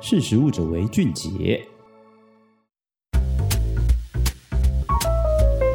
识食物者为俊杰。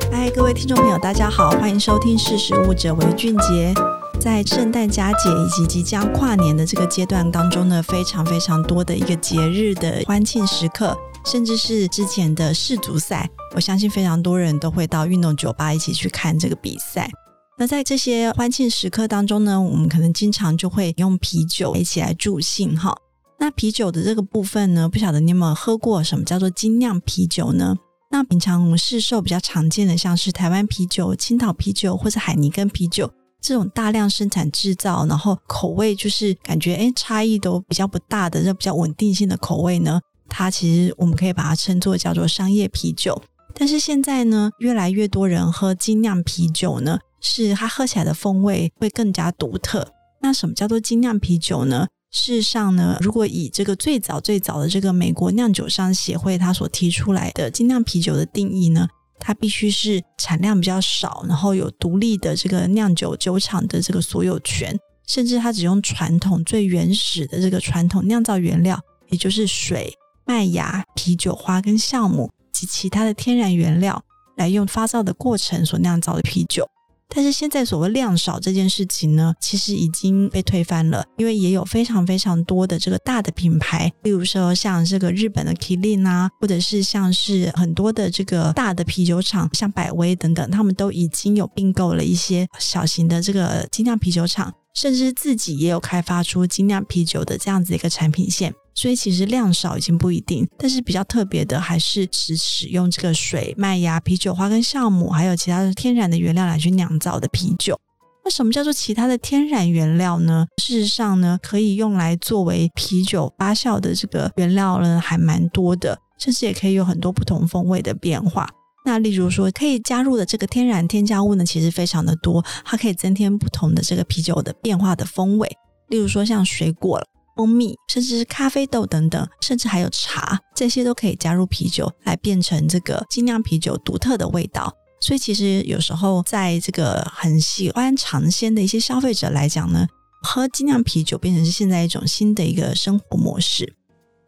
嗨，各位听众朋友，大家好，欢迎收听《识食物者为俊杰》。在圣诞佳节以及即将跨年的这个阶段当中呢，非常非常多的一个节日的欢庆时刻，甚至是之前的世足赛，我相信非常多人都会到运动酒吧一起去看这个比赛。那在这些欢庆时刻当中呢，我们可能经常就会用啤酒一起来助兴哈。那啤酒的这个部分呢，不晓得你有没有喝过什么叫做精酿啤酒呢？那平常我们市售比较常见的，像是台湾啤酒、青岛啤酒或者海尼根啤酒这种大量生产制造，然后口味就是感觉诶差异都比较不大的，这比较稳定性的口味呢，它其实我们可以把它称作叫做商业啤酒。但是现在呢，越来越多人喝精酿啤酒呢，是它喝起来的风味会更加独特。那什么叫做精酿啤酒呢？事实上呢，如果以这个最早最早的这个美国酿酒商协会它所提出来的精酿啤酒的定义呢，它必须是产量比较少，然后有独立的这个酿酒酒厂的这个所有权，甚至它只用传统最原始的这个传统酿造原料，也就是水、麦芽、啤酒花跟酵母及其他的天然原料来用发酵的过程所酿造的啤酒。但是现在所谓量少这件事情呢，其实已经被推翻了，因为也有非常非常多的这个大的品牌，例如说像这个日本的 k i l i n 啊，或者是像是很多的这个大的啤酒厂，像百威等等，他们都已经有并购了一些小型的这个精酿啤酒厂，甚至自己也有开发出精酿啤酒的这样子一个产品线。所以其实量少已经不一定，但是比较特别的还是只使用这个水、麦芽、啤酒花跟酵母，还有其他的天然的原料来去酿造的啤酒。那什么叫做其他的天然原料呢？事实上呢，可以用来作为啤酒发酵的这个原料呢，还蛮多的，甚至也可以有很多不同风味的变化。那例如说，可以加入的这个天然添加物呢，其实非常的多，它可以增添不同的这个啤酒的变化的风味。例如说，像水果了。蜂蜜，甚至是咖啡豆等等，甚至还有茶，这些都可以加入啤酒，来变成这个精酿啤酒独特的味道。所以，其实有时候在这个很喜欢尝鲜的一些消费者来讲呢，喝精酿啤酒变成是现在一种新的一个生活模式。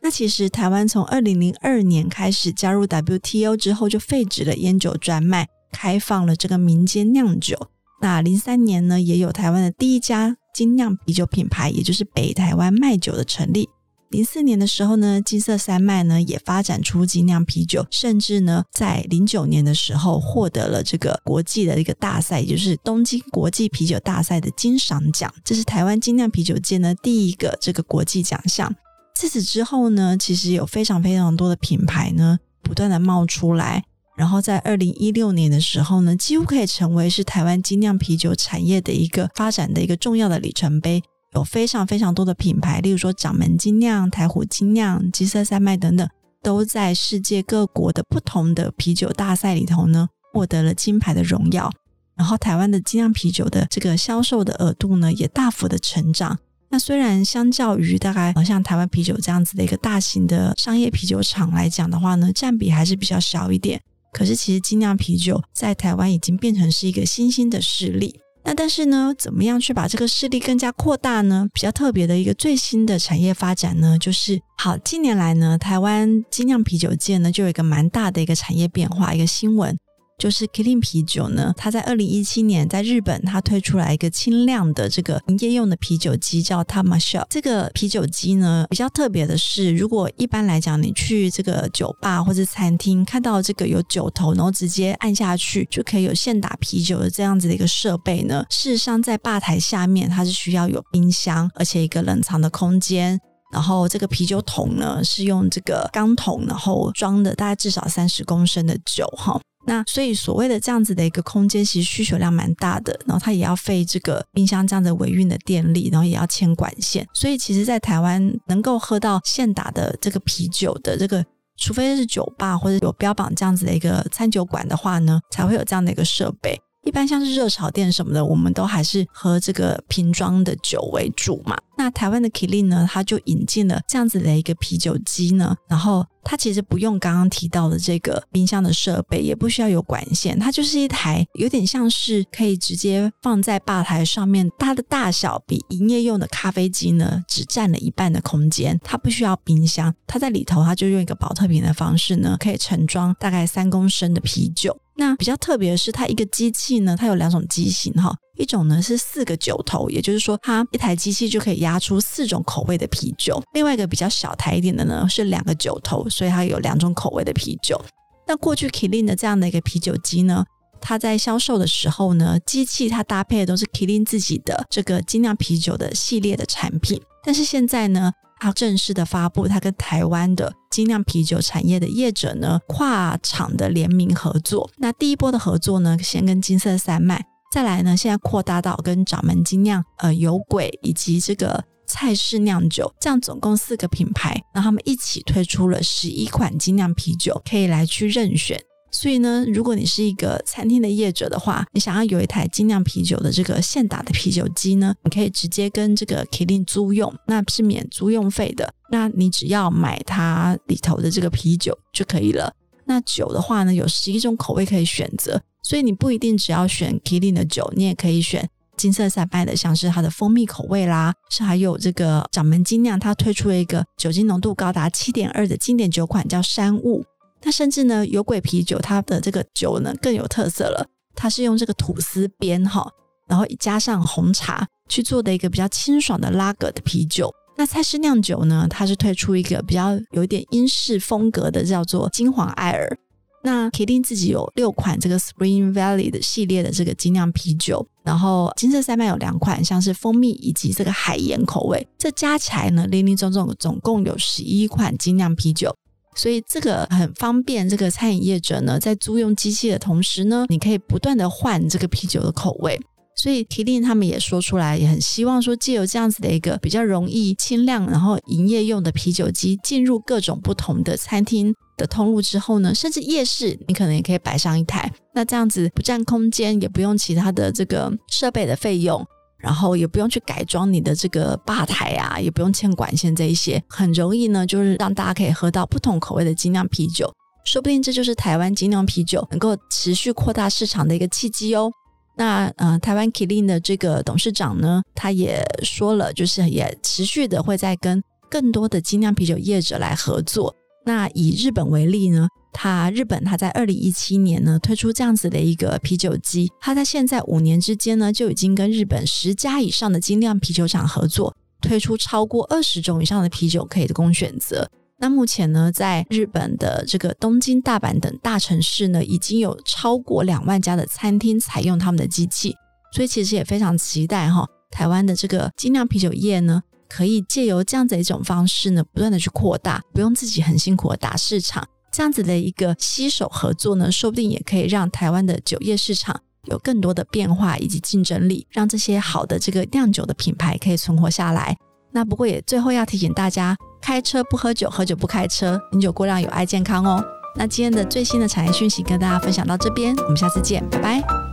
那其实台湾从二零零二年开始加入 WTO 之后，就废止了烟酒专卖，开放了这个民间酿酒。那零三年呢，也有台湾的第一家。精酿啤酒品牌，也就是北台湾卖酒的成立。零四年的时候呢，金色山脉呢也发展出精酿啤酒，甚至呢在零九年的时候获得了这个国际的一个大赛，也就是东京国际啤酒大赛的金赏奖。这是台湾精酿啤酒界呢第一个这个国际奖项。自此之后呢，其实有非常非常多的品牌呢不断的冒出来。然后在二零一六年的时候呢，几乎可以成为是台湾精酿啤酒产业的一个发展的一个重要的里程碑。有非常非常多的品牌，例如说掌门精酿、台虎精酿、金色三麦等等，都在世界各国的不同的啤酒大赛里头呢，获得了金牌的荣耀。然后台湾的精酿啤酒的这个销售的额度呢，也大幅的成长。那虽然相较于大概像台湾啤酒这样子的一个大型的商业啤酒厂来讲的话呢，占比还是比较小一点。可是，其实精酿啤酒在台湾已经变成是一个新兴的势力。那但是呢，怎么样去把这个势力更加扩大呢？比较特别的一个最新的产业发展呢，就是好，近年来呢，台湾精酿啤酒界呢就有一个蛮大的一个产业变化，一个新闻。就是 Killing 啤酒呢，它在二零一七年在日本，它推出来一个轻量的这个营业用的啤酒机，叫 Tamashot。这个啤酒机呢，比较特别的是，如果一般来讲，你去这个酒吧或者餐厅看到这个有酒头，然后直接按下去就可以有现打啤酒的这样子的一个设备呢，事实上在吧台下面它是需要有冰箱，而且一个冷藏的空间，然后这个啤酒桶呢是用这个钢桶，然后装的大概至少三十公升的酒哈。那所以所谓的这样子的一个空间，其实需求量蛮大的，然后它也要费这个冰箱这样的维运的电力，然后也要牵管线，所以其实，在台湾能够喝到现打的这个啤酒的这个，除非是酒吧或者有标榜这样子的一个餐酒馆的话呢，才会有这样的一个设备。一般像是热炒店什么的，我们都还是喝这个瓶装的酒为主嘛。那台湾的 k i l i n 呢，它就引进了这样子的一个啤酒机呢，然后它其实不用刚刚提到的这个冰箱的设备，也不需要有管线，它就是一台有点像是可以直接放在吧台上面，它的大小比营业用的咖啡机呢只占了一半的空间，它不需要冰箱，它在里头它就用一个保特瓶的方式呢，可以盛装大概三公升的啤酒。那比较特别的是，它一个机器呢，它有两种机型哈，一种呢是四个酒头，也就是说，它一台机器就可以压出四种口味的啤酒；另外一个比较小台一点的呢，是两个酒头，所以它有两种口味的啤酒。那过去 Kilin 的这样的一个啤酒机呢，它在销售的时候呢，机器它搭配的都是 Kilin 自己的这个精酿啤酒的系列的产品，但是现在呢，它正式的发布，它跟台湾的精酿啤酒产业的业者呢，跨厂的联名合作。那第一波的合作呢，先跟金色三麦，再来呢，现在扩大到跟掌门精酿、呃有鬼以及这个蔡氏酿酒，这样总共四个品牌，那他们一起推出了十一款精酿啤酒，可以来去任选。所以呢，如果你是一个餐厅的业者的话，你想要有一台精酿啤酒的这个现打的啤酒机呢，你可以直接跟这个 Killing 租用，那是免租用费的。那你只要买它里头的这个啤酒就可以了。那酒的话呢，有十一种口味可以选择，所以你不一定只要选 Killing 的酒，你也可以选金色三麦的，像是它的蜂蜜口味啦，是还有这个掌门精酿，它推出了一个酒精浓度高达七点二的经典酒款，叫山雾。那甚至呢，有鬼啤酒它的这个酒呢更有特色了，它是用这个吐司边哈，然后加上红茶去做的一个比较清爽的拉格的啤酒。那蔡氏酿酒呢，它是推出一个比较有一点英式风格的，叫做金黄艾尔。那 Kirin 自己有六款这个 Spring Valley 的系列的这个精酿啤酒，然后金色三麦有两款，像是蜂蜜以及这个海盐口味，这加起来呢，林林总总总共有十一款精酿啤酒。所以这个很方便，这个餐饮业者呢，在租用机器的同时呢，你可以不断的换这个啤酒的口味。所以 Kirin 他们也说出来，也很希望说，借由这样子的一个比较容易、轻量，然后营业用的啤酒机，进入各种不同的餐厅的通路之后呢，甚至夜市，你可能也可以摆上一台。那这样子不占空间，也不用其他的这个设备的费用。然后也不用去改装你的这个吧台啊，也不用牵管线这一些，很容易呢，就是让大家可以喝到不同口味的精酿啤酒。说不定这就是台湾精酿啤酒能够持续扩大市场的一个契机哦。那呃，台湾 Kirin 的这个董事长呢，他也说了，就是也持续的会再跟更多的精酿啤酒业者来合作。那以日本为例呢，它日本它在二零一七年呢推出这样子的一个啤酒机，它在现在五年之间呢就已经跟日本十家以上的精酿啤酒厂合作，推出超过二十种以上的啤酒可以供选择。那目前呢，在日本的这个东京、大阪等大城市呢，已经有超过两万家的餐厅采用他们的机器，所以其实也非常期待哈，台湾的这个精酿啤酒业呢。可以借由这样子一种方式呢，不断的去扩大，不用自己很辛苦的打市场，这样子的一个携手合作呢，说不定也可以让台湾的酒业市场有更多的变化以及竞争力，让这些好的这个酿酒的品牌可以存活下来。那不过也最后要提醒大家，开车不喝酒，喝酒不开车，饮酒过量有害健康哦。那今天的最新的产业讯息跟大家分享到这边，我们下次见，拜拜。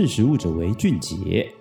识时务者为俊杰。